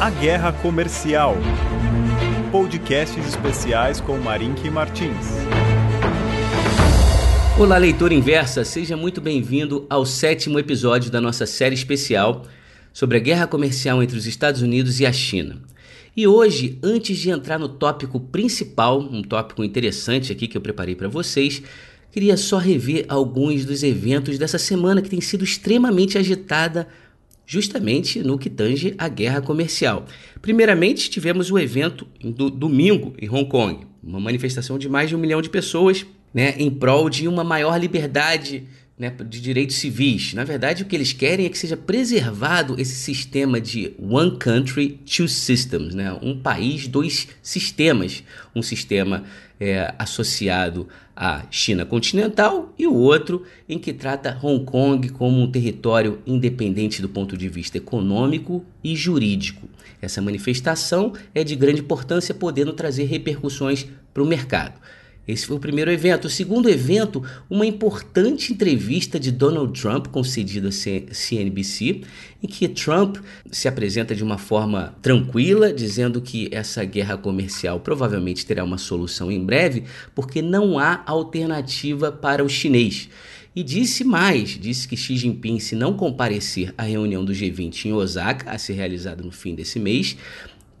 A Guerra Comercial. Podcasts especiais com Marink Martins. Olá, leitor inversa, seja muito bem-vindo ao sétimo episódio da nossa série especial sobre a guerra comercial entre os Estados Unidos e a China. E hoje, antes de entrar no tópico principal, um tópico interessante aqui que eu preparei para vocês, queria só rever alguns dos eventos dessa semana que tem sido extremamente agitada justamente no que tange a guerra comercial. Primeiramente, tivemos o evento do domingo em Hong Kong, uma manifestação de mais de um milhão de pessoas né, em prol de uma maior liberdade né, de direitos civis. Na verdade, o que eles querem é que seja preservado esse sistema de one country, two systems, né? um país, dois sistemas. Um sistema é, associado à China continental e o outro em que trata Hong Kong como um território independente do ponto de vista econômico e jurídico. Essa manifestação é de grande importância, podendo trazer repercussões para o mercado. Esse foi o primeiro evento. O segundo evento, uma importante entrevista de Donald Trump concedida à CNBC, em que Trump se apresenta de uma forma tranquila, dizendo que essa guerra comercial provavelmente terá uma solução em breve, porque não há alternativa para o chinês. E disse mais, disse que Xi Jinping, se não comparecer à reunião do G20 em Osaka, a ser realizada no fim desse mês,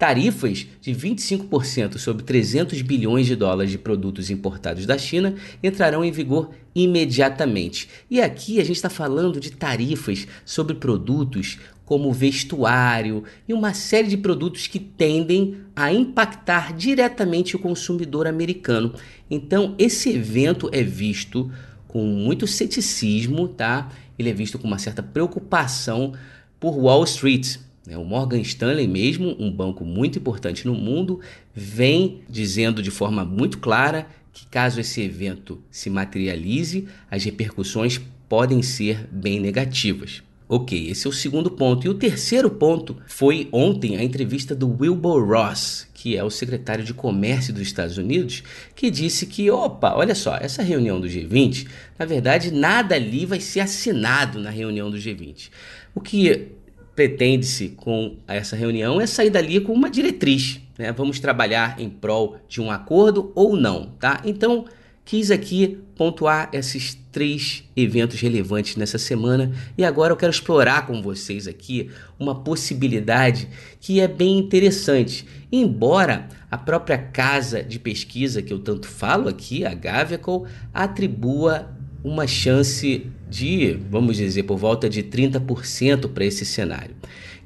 Tarifas de 25% sobre 300 bilhões de dólares de produtos importados da China entrarão em vigor imediatamente. E aqui a gente está falando de tarifas sobre produtos como vestuário e uma série de produtos que tendem a impactar diretamente o consumidor americano. Então, esse evento é visto com muito ceticismo, tá? Ele é visto com uma certa preocupação por Wall Street. Né? O Morgan Stanley, mesmo um banco muito importante no mundo, vem dizendo de forma muito clara que, caso esse evento se materialize, as repercussões podem ser bem negativas. Ok, esse é o segundo ponto. E o terceiro ponto foi ontem a entrevista do Wilbur Ross, que é o secretário de Comércio dos Estados Unidos, que disse que, opa, olha só, essa reunião do G20, na verdade, nada ali vai ser assinado na reunião do G20. O que pretende-se com essa reunião é sair dali com uma diretriz. Né? Vamos trabalhar em prol de um acordo ou não. Tá? Então, quis aqui pontuar esses três eventos relevantes nessa semana e agora eu quero explorar com vocês aqui uma possibilidade que é bem interessante. Embora a própria casa de pesquisa que eu tanto falo aqui, a Gavical, atribua uma chance de, vamos dizer, por volta de 30% para esse cenário.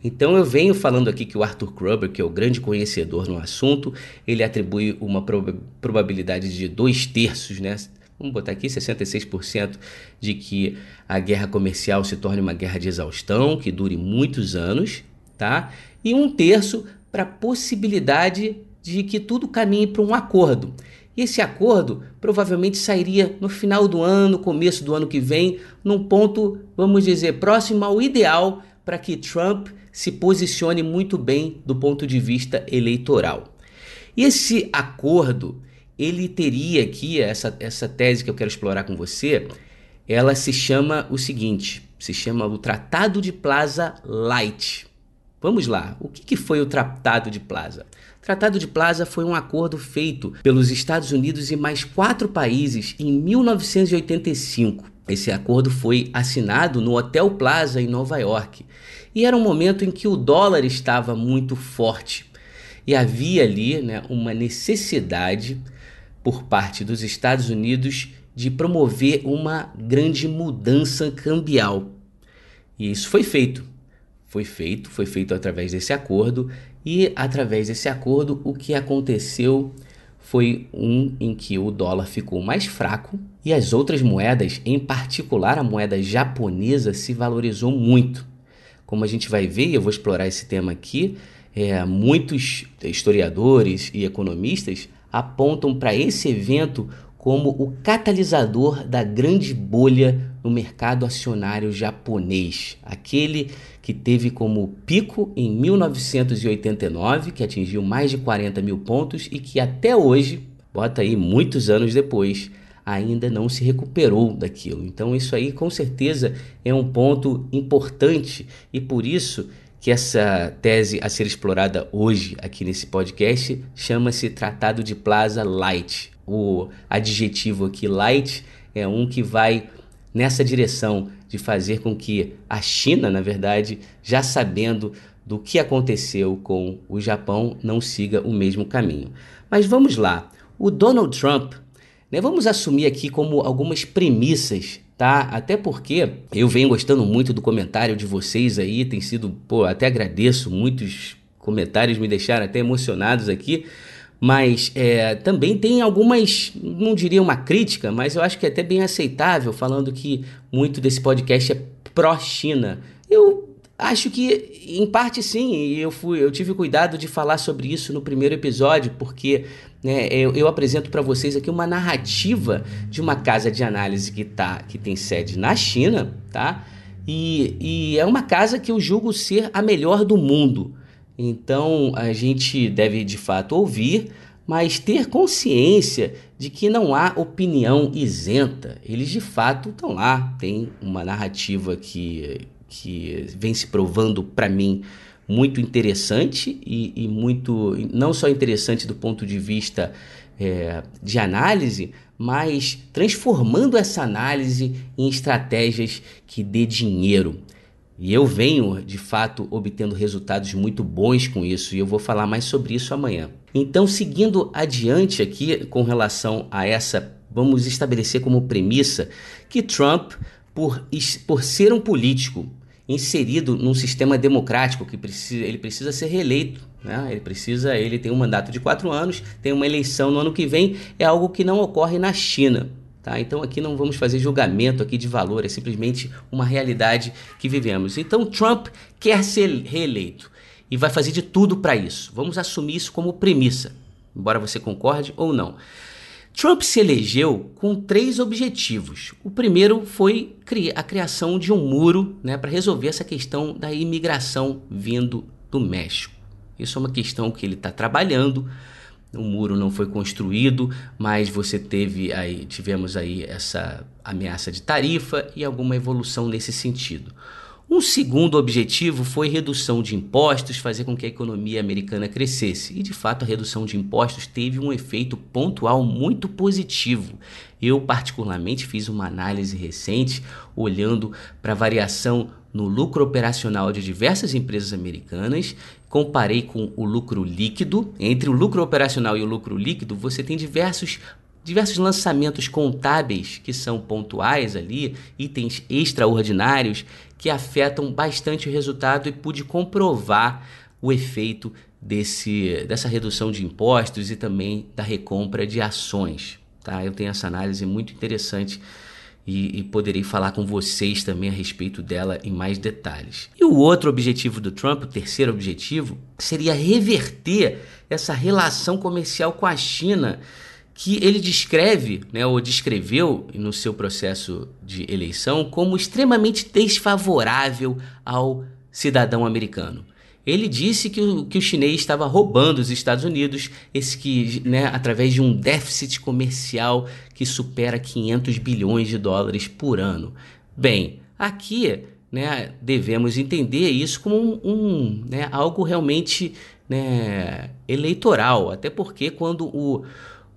Então eu venho falando aqui que o Arthur Kruber, que é o grande conhecedor no assunto, ele atribui uma prob probabilidade de dois terços, né? Vamos botar aqui 66% de que a guerra comercial se torne uma guerra de exaustão, que dure muitos anos, tá? E um terço para a possibilidade de que tudo caminhe para um acordo. E esse acordo provavelmente sairia no final do ano, começo do ano que vem, num ponto, vamos dizer, próximo ao ideal para que Trump se posicione muito bem do ponto de vista eleitoral. Esse acordo, ele teria aqui, essa, essa tese que eu quero explorar com você, ela se chama o seguinte, se chama o Tratado de Plaza Light. Vamos lá, o que, foi o Tratado de Plaza? Tratado de Plaza foi um acordo feito pelos Estados Unidos e mais quatro países em 1985. Esse acordo foi assinado no Hotel Plaza em Nova York e era um momento em que o dólar estava muito forte e havia ali né, uma necessidade por parte dos Estados Unidos de promover uma grande mudança cambial. E isso foi feito foi feito, foi feito através desse acordo, e através desse acordo o que aconteceu foi um em que o dólar ficou mais fraco e as outras moedas, em particular a moeda japonesa, se valorizou muito. Como a gente vai ver, eu vou explorar esse tema aqui, é, muitos historiadores e economistas apontam para esse evento como o catalisador da grande bolha no mercado acionário japonês, aquele que teve como pico em 1989, que atingiu mais de 40 mil pontos e que até hoje, bota aí muitos anos depois, ainda não se recuperou daquilo. Então, isso aí com certeza é um ponto importante e por isso que essa tese a ser explorada hoje aqui nesse podcast chama-se Tratado de Plaza Light. O adjetivo aqui light é um que vai nessa direção de fazer com que a China, na verdade, já sabendo do que aconteceu com o Japão, não siga o mesmo caminho. Mas vamos lá. O Donald Trump, né, vamos assumir aqui como algumas premissas tá? Até porque eu venho gostando muito do comentário de vocês aí, tem sido, pô, até agradeço, muitos comentários me deixaram até emocionados aqui, mas é, também tem algumas, não diria uma crítica, mas eu acho que é até bem aceitável, falando que muito desse podcast é pró-China. Eu Acho que em parte sim, e eu fui, eu tive cuidado de falar sobre isso no primeiro episódio, porque né, eu, eu apresento para vocês aqui uma narrativa de uma casa de análise que tá, que tem sede na China, tá? E, e é uma casa que eu julgo ser a melhor do mundo. Então a gente deve de fato ouvir, mas ter consciência de que não há opinião isenta. Eles de fato estão lá, tem uma narrativa que que vem se provando para mim muito interessante e, e, muito não só interessante do ponto de vista é, de análise, mas transformando essa análise em estratégias que dê dinheiro. E eu venho, de fato, obtendo resultados muito bons com isso e eu vou falar mais sobre isso amanhã. Então, seguindo adiante aqui com relação a essa, vamos estabelecer como premissa que Trump, por, por ser um político inserido num sistema democrático que precisa, ele precisa ser reeleito. Né? Ele precisa, ele tem um mandato de quatro anos, tem uma eleição no ano que vem, é algo que não ocorre na China. Tá? Então aqui não vamos fazer julgamento aqui de valor, é simplesmente uma realidade que vivemos. Então Trump quer ser reeleito e vai fazer de tudo para isso. Vamos assumir isso como premissa, embora você concorde ou não. Trump se elegeu com três objetivos. O primeiro foi a criação de um muro né, para resolver essa questão da imigração vindo do México. Isso é uma questão que ele está trabalhando. O muro não foi construído, mas você teve aí, tivemos aí essa ameaça de tarifa e alguma evolução nesse sentido. Um segundo objetivo foi redução de impostos, fazer com que a economia americana crescesse. E de fato, a redução de impostos teve um efeito pontual muito positivo. Eu, particularmente, fiz uma análise recente olhando para a variação no lucro operacional de diversas empresas americanas, comparei com o lucro líquido. Entre o lucro operacional e o lucro líquido, você tem diversos diversos lançamentos contábeis que são pontuais ali, itens extraordinários que afetam bastante o resultado e pude comprovar o efeito desse, dessa redução de impostos e também da recompra de ações. Tá? Eu tenho essa análise muito interessante e, e, poderei falar com vocês também a respeito dela em mais detalhes. E o outro objetivo do Trump, o terceiro objetivo, seria reverter essa relação comercial com a China que ele descreve, né, ou descreveu no seu processo de eleição como extremamente desfavorável ao cidadão americano. Ele disse que o, que o chinês estava roubando os Estados Unidos, esse que, né, através de um déficit comercial que supera 500 bilhões de dólares por ano. Bem, aqui né, devemos entender isso como um, um né, algo realmente né, eleitoral, até porque quando o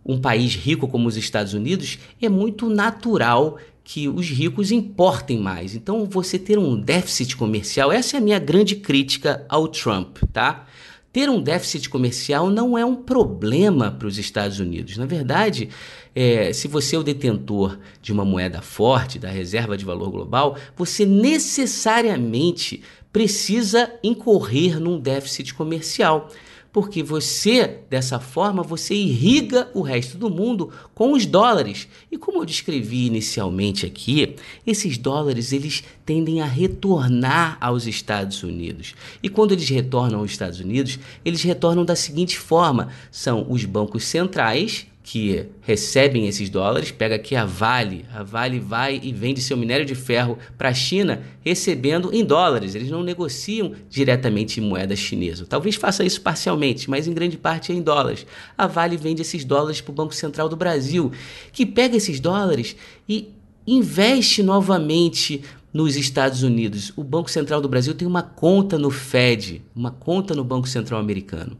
um país rico como os Estados Unidos, é muito natural que os ricos importem mais. Então, você ter um déficit comercial, essa é a minha grande crítica ao Trump, tá? Ter um déficit comercial não é um problema para os Estados Unidos. Na verdade, é, se você é o detentor de uma moeda forte, da reserva de valor global, você necessariamente precisa incorrer num déficit comercial porque você, dessa forma, você irriga o resto do mundo com os dólares. E como eu descrevi inicialmente aqui, esses dólares eles tendem a retornar aos Estados Unidos. E quando eles retornam aos Estados Unidos, eles retornam da seguinte forma: são os bancos centrais que recebem esses dólares, pega aqui a Vale, a Vale vai e vende seu minério de ferro para a China recebendo em dólares. Eles não negociam diretamente em moeda chinesa. Talvez faça isso parcialmente, mas em grande parte é em dólares. A Vale vende esses dólares para o Banco Central do Brasil, que pega esses dólares e investe novamente nos Estados Unidos. O Banco Central do Brasil tem uma conta no Fed, uma conta no Banco Central americano.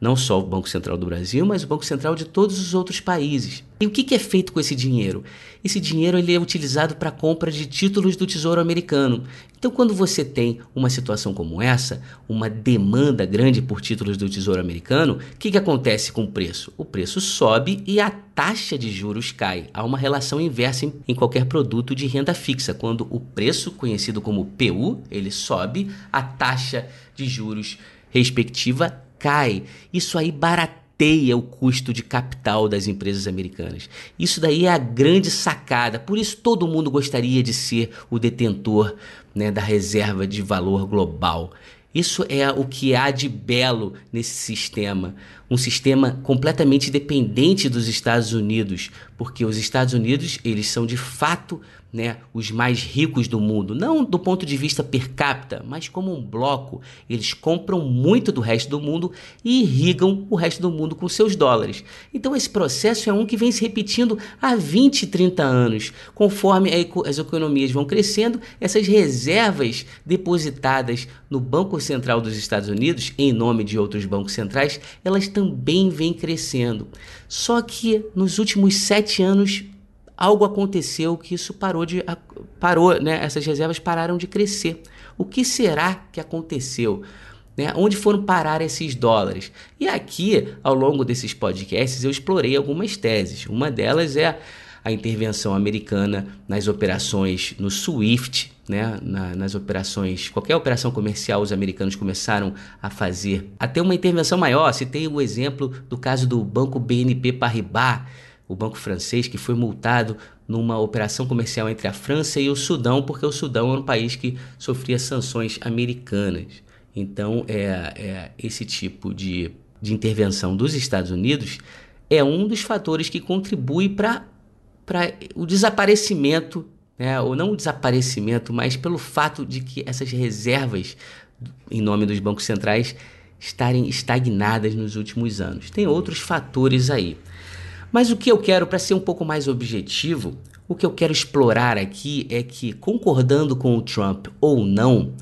Não só o Banco Central do Brasil, mas o Banco Central de todos os outros países. E o que é feito com esse dinheiro? Esse dinheiro ele é utilizado para compra de títulos do Tesouro Americano. Então, quando você tem uma situação como essa, uma demanda grande por títulos do Tesouro Americano, o que, que acontece com o preço? O preço sobe e a taxa de juros cai. Há uma relação inversa em qualquer produto de renda fixa. Quando o preço, conhecido como PU, ele sobe, a taxa de juros respectiva cai. Isso aí barateia o custo de capital das empresas americanas. Isso daí é a grande sacada. Por isso todo mundo gostaria de ser o detentor né, da reserva de valor global. Isso é o que há de belo nesse sistema. Um sistema completamente dependente dos Estados Unidos, porque os Estados Unidos, eles são de fato né, os mais ricos do mundo, não do ponto de vista per capita, mas como um bloco. Eles compram muito do resto do mundo e irrigam o resto do mundo com seus dólares. Então esse processo é um que vem se repetindo há 20, 30 anos. Conforme as economias vão crescendo, essas reservas depositadas no Banco Central dos Estados Unidos, em nome de outros bancos centrais, elas também vêm crescendo. Só que nos últimos sete anos algo aconteceu que isso parou de parou, né? Essas reservas pararam de crescer. O que será que aconteceu? Né? Onde foram parar esses dólares? E aqui, ao longo desses podcasts, eu explorei algumas teses. Uma delas é a intervenção americana nas operações no SWIFT, né? Na, nas operações, qualquer operação comercial, os americanos começaram a fazer até uma intervenção maior. Citei o exemplo do caso do banco BNP Paribas o banco francês que foi multado numa operação comercial entre a França e o Sudão, porque o Sudão era um país que sofria sanções americanas. Então, é, é esse tipo de, de intervenção dos Estados Unidos é um dos fatores que contribui para o desaparecimento, né? ou não o desaparecimento, mas pelo fato de que essas reservas, em nome dos bancos centrais, estarem estagnadas nos últimos anos. Tem outros fatores aí. Mas o que eu quero, para ser um pouco mais objetivo, o que eu quero explorar aqui é que, concordando com o Trump ou não,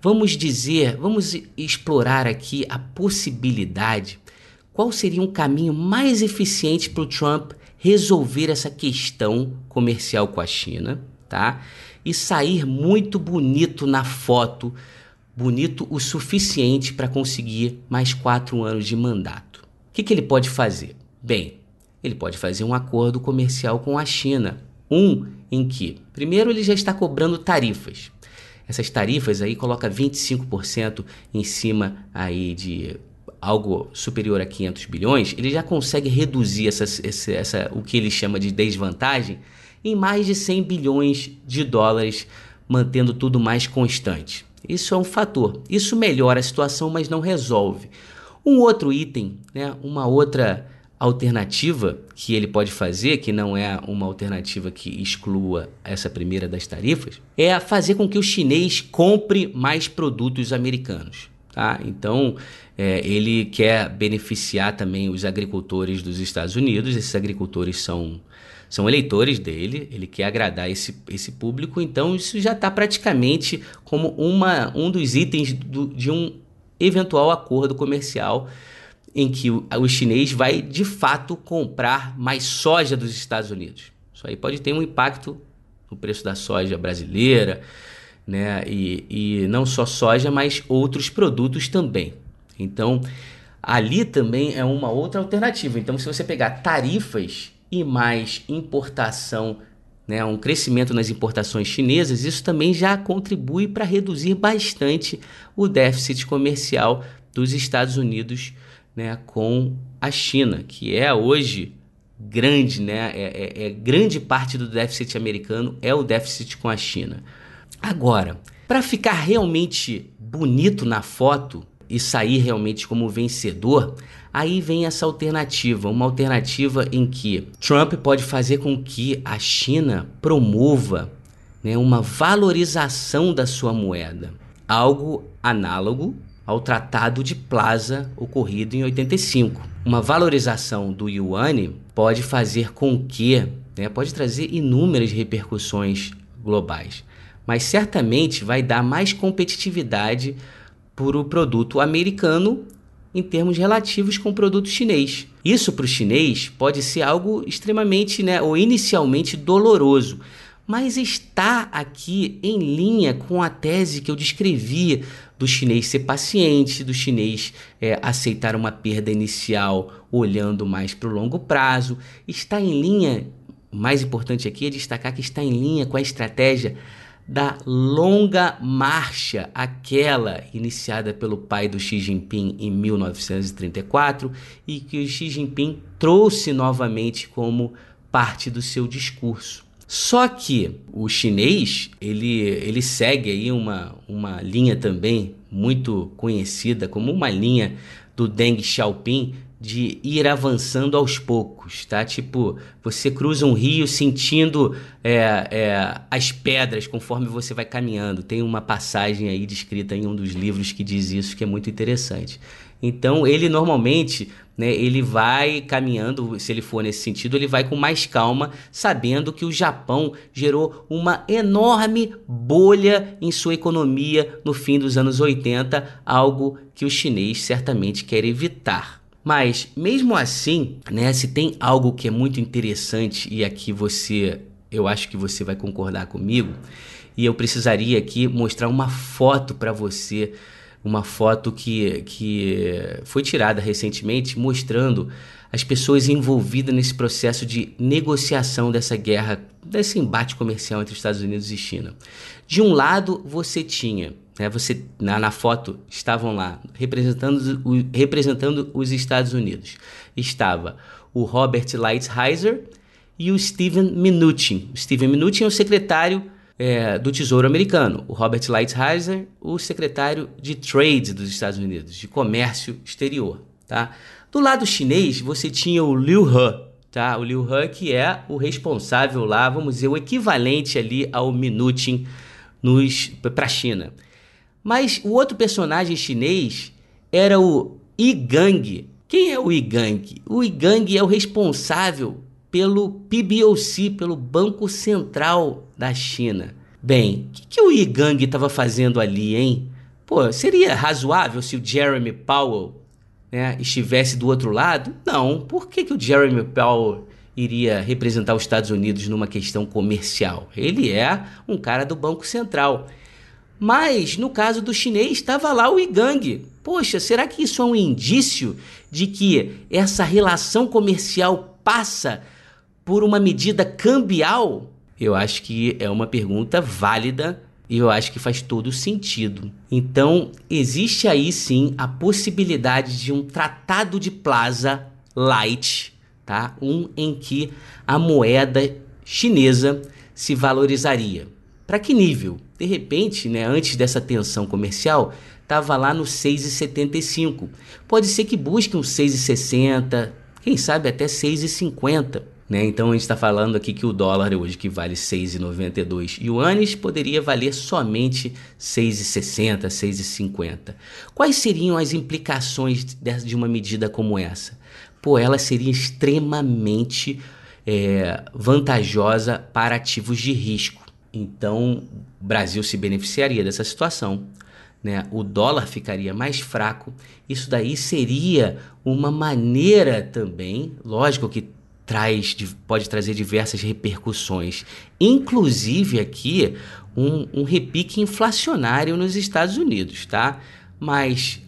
vamos dizer, vamos explorar aqui a possibilidade, qual seria um caminho mais eficiente para o Trump resolver essa questão comercial com a China, tá? E sair muito bonito na foto, bonito o suficiente para conseguir mais quatro anos de mandato. O que, que ele pode fazer? Bem, ele pode fazer um acordo comercial com a China. Um em que, primeiro, ele já está cobrando tarifas. Essas tarifas aí coloca 25% em cima aí de algo superior a 500 bilhões, ele já consegue reduzir essa, essa, essa, o que ele chama de desvantagem em mais de 100 bilhões de dólares, mantendo tudo mais constante. Isso é um fator. Isso melhora a situação, mas não resolve. Um outro item, né, uma outra alternativa que ele pode fazer, que não é uma alternativa que exclua essa primeira das tarifas, é fazer com que o chinês compre mais produtos americanos. Tá? Então, é, ele quer beneficiar também os agricultores dos Estados Unidos, esses agricultores são, são eleitores dele, ele quer agradar esse, esse público, então isso já está praticamente como uma, um dos itens do, de um eventual acordo comercial em que o, chinês vai de fato comprar mais soja dos Estados Unidos. Isso aí pode ter um impacto no preço da soja brasileira, né? E, e não só soja, mas outros produtos também. Então, ali também é uma outra alternativa. Então, se você pegar tarifas e mais importação, né, um crescimento nas importações chinesas, isso também já contribui para reduzir bastante o déficit comercial dos Estados Unidos né, com a China, que é hoje grande, né, é, é, é grande parte do déficit americano é o déficit com a China. Agora, para ficar realmente bonito na foto e sair realmente como vencedor, aí vem essa alternativa, uma alternativa em que Trump pode fazer com que a China promova né, uma valorização da sua moeda, algo análogo ao Tratado de Plaza ocorrido em 85. Uma valorização do yuan pode fazer com que, né, pode trazer inúmeras repercussões globais, mas certamente vai dar mais competitividade para o produto americano em termos relativos com o produto chinês. Isso para o chinês pode ser algo extremamente, né, ou inicialmente doloroso, mas está aqui em linha com a tese que eu descrevi do chinês ser paciente, do chinês é, aceitar uma perda inicial olhando mais para o longo prazo. Está em linha, o mais importante aqui é destacar que está em linha com a estratégia da longa marcha, aquela iniciada pelo pai do Xi Jinping em 1934 e que o Xi Jinping trouxe novamente como parte do seu discurso. Só que o chinês, ele, ele segue aí uma, uma linha também muito conhecida como uma linha do Deng Xiaoping de ir avançando aos poucos, tá? Tipo, você cruza um rio sentindo é, é, as pedras conforme você vai caminhando. Tem uma passagem aí descrita em um dos livros que diz isso, que é muito interessante. Então, ele normalmente, né, ele vai caminhando, se ele for nesse sentido, ele vai com mais calma, sabendo que o Japão gerou uma enorme bolha em sua economia no fim dos anos 80, algo que o chinês certamente quer evitar. Mas mesmo assim, né, se tem algo que é muito interessante e aqui você, eu acho que você vai concordar comigo, e eu precisaria aqui mostrar uma foto para você, uma foto que, que foi tirada recentemente mostrando as pessoas envolvidas nesse processo de negociação dessa guerra, desse embate comercial entre Estados Unidos e China. De um lado, você tinha né, você na, na, foto estavam lá representando, o, representando os Estados Unidos. Estava o Robert Lighthizer e o Steven Mnuchin. O Steven Mnuchin é o secretário é, do Tesouro Americano. O Robert Lighthizer, o secretário de Trade dos Estados Unidos, de Comércio Exterior. Tá? Do lado chinês, você tinha o Liu He, tá? O Liu He que é o responsável lá, vamos dizer, o equivalente ali ao Mnuchin para a China. Mas o outro personagem chinês era o Yi Gang. Quem é o Yi Gang? O Yi Gang é o responsável pelo PBOC, pelo Banco Central da China. Bem, o que, que o Yi Gang estava fazendo ali, hein? Pô, seria razoável se o Jeremy Powell né, estivesse do outro lado? Não. Por que, que o Jeremy Powell iria representar os Estados Unidos numa questão comercial? Ele é um cara do Banco Central. Mas no caso do chinês estava lá o Igang. Poxa, será que isso é um indício de que essa relação comercial passa por uma medida cambial? Eu acho que é uma pergunta válida e eu acho que faz todo sentido. Então, existe aí sim a possibilidade de um tratado de plaza light, tá? Um em que a moeda chinesa se valorizaria. Para que nível? De repente, né, antes dessa tensão comercial, estava lá no 6,75. Pode ser que busque um 6,60, quem sabe até 6,50. Né? Então a gente está falando aqui que o dólar hoje que vale 6,92 yuanes poderia valer somente 6,60, 6,50. Quais seriam as implicações de uma medida como essa? Pô, ela seria extremamente é, vantajosa para ativos de risco. Então, o Brasil se beneficiaria dessa situação. Né? O dólar ficaria mais fraco. Isso daí seria uma maneira também, lógico que traz, pode trazer diversas repercussões, inclusive aqui um, um repique inflacionário nos Estados Unidos, tá? Mas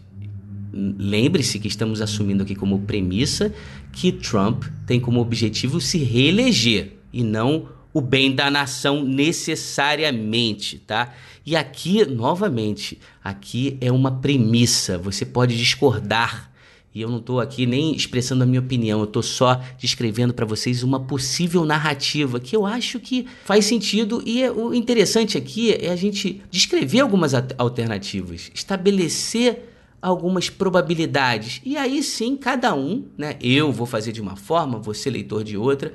lembre-se que estamos assumindo aqui como premissa que Trump tem como objetivo se reeleger e não o bem da nação necessariamente, tá? E aqui, novamente, aqui é uma premissa, você pode discordar. E eu não estou aqui nem expressando a minha opinião, eu estou só descrevendo para vocês uma possível narrativa que eu acho que faz sentido. E é, o interessante aqui é a gente descrever algumas alternativas, estabelecer algumas probabilidades. E aí sim, cada um, né? Eu vou fazer de uma forma, você, leitor, de outra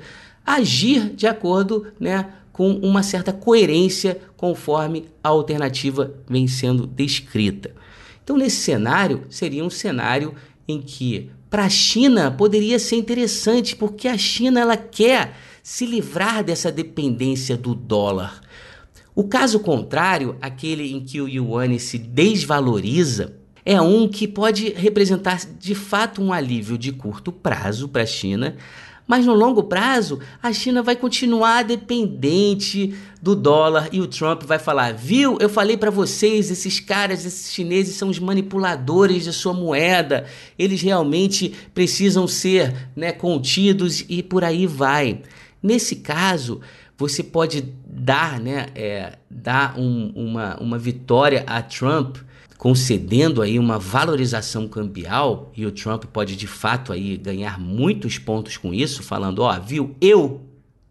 agir de acordo né, com uma certa coerência conforme a alternativa vem sendo descrita. Então, nesse cenário, seria um cenário em que para a China poderia ser interessante, porque a China ela quer se livrar dessa dependência do dólar. O caso contrário, aquele em que o yuan se desvaloriza, é um que pode representar de fato um alívio de curto prazo para a China, mas no longo prazo, a China vai continuar dependente do dólar e o Trump vai falar: "Viu? Eu falei para vocês, esses caras, esses chineses são os manipuladores de sua moeda. Eles realmente precisam ser, né, contidos e por aí vai." Nesse caso, você pode dar, né, é, dar um, uma, uma vitória a Trump concedendo aí uma valorização cambial e o Trump pode de fato aí ganhar muitos pontos com isso, falando, ó, viu, eu,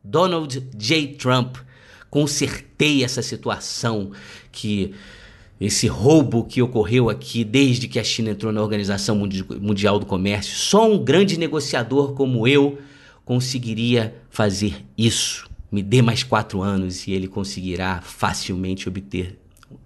Donald J. Trump, consertei essa situação que esse roubo que ocorreu aqui desde que a China entrou na Organização Mundial do Comércio, só um grande negociador como eu conseguiria fazer isso. Me dê mais quatro anos e ele conseguirá facilmente obter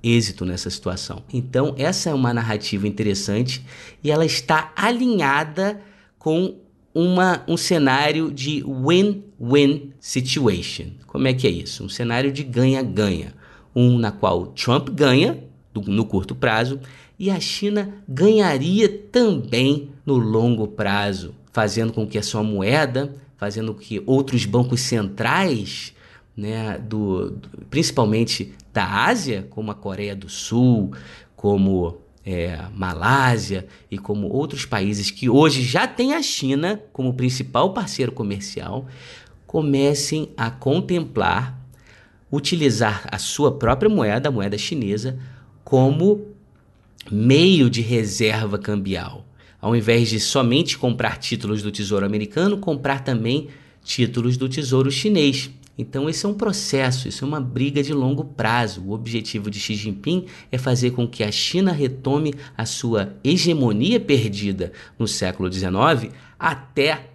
êxito nessa situação. Então, essa é uma narrativa interessante e ela está alinhada com uma, um cenário de win-win situation. Como é que é isso? Um cenário de ganha-ganha. Um na qual Trump ganha do, no curto prazo e a China ganharia também no longo prazo, fazendo com que a sua moeda, fazendo com que outros bancos centrais né, do, do, principalmente da Ásia, como a Coreia do Sul, como é, Malásia e como outros países que hoje já têm a China como principal parceiro comercial, comecem a contemplar utilizar a sua própria moeda, a moeda chinesa, como meio de reserva cambial. Ao invés de somente comprar títulos do Tesouro Americano, comprar também títulos do Tesouro Chinês. Então, esse é um processo, isso é uma briga de longo prazo. O objetivo de Xi Jinping é fazer com que a China retome a sua hegemonia perdida no século XIX até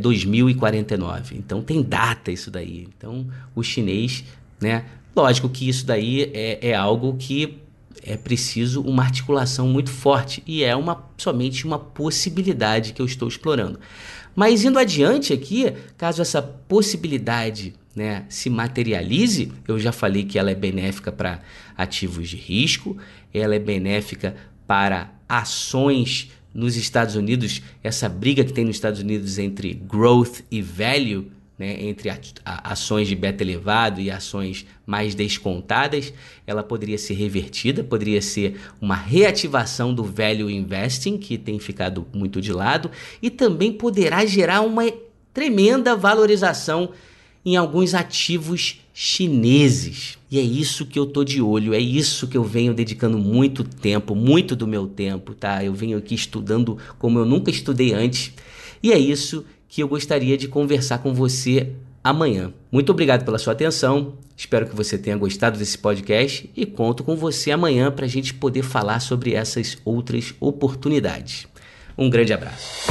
2049. É, então, tem data isso daí. Então, o chinês, né? Lógico que isso daí é, é algo que é preciso uma articulação muito forte e é uma somente uma possibilidade que eu estou explorando. Mas indo adiante aqui, caso essa possibilidade né, se materialize, eu já falei que ela é benéfica para ativos de risco, ela é benéfica para ações nos Estados Unidos, essa briga que tem nos Estados Unidos entre growth e value, né, entre ações de beta elevado e ações mais descontadas, ela poderia ser revertida, poderia ser uma reativação do value investing, que tem ficado muito de lado, e também poderá gerar uma tremenda valorização em alguns ativos chineses. E é isso que eu tô de olho, é isso que eu venho dedicando muito tempo, muito do meu tempo, tá? Eu venho aqui estudando como eu nunca estudei antes. E é isso que eu gostaria de conversar com você amanhã. Muito obrigado pela sua atenção. Espero que você tenha gostado desse podcast e conto com você amanhã para a gente poder falar sobre essas outras oportunidades. Um grande abraço.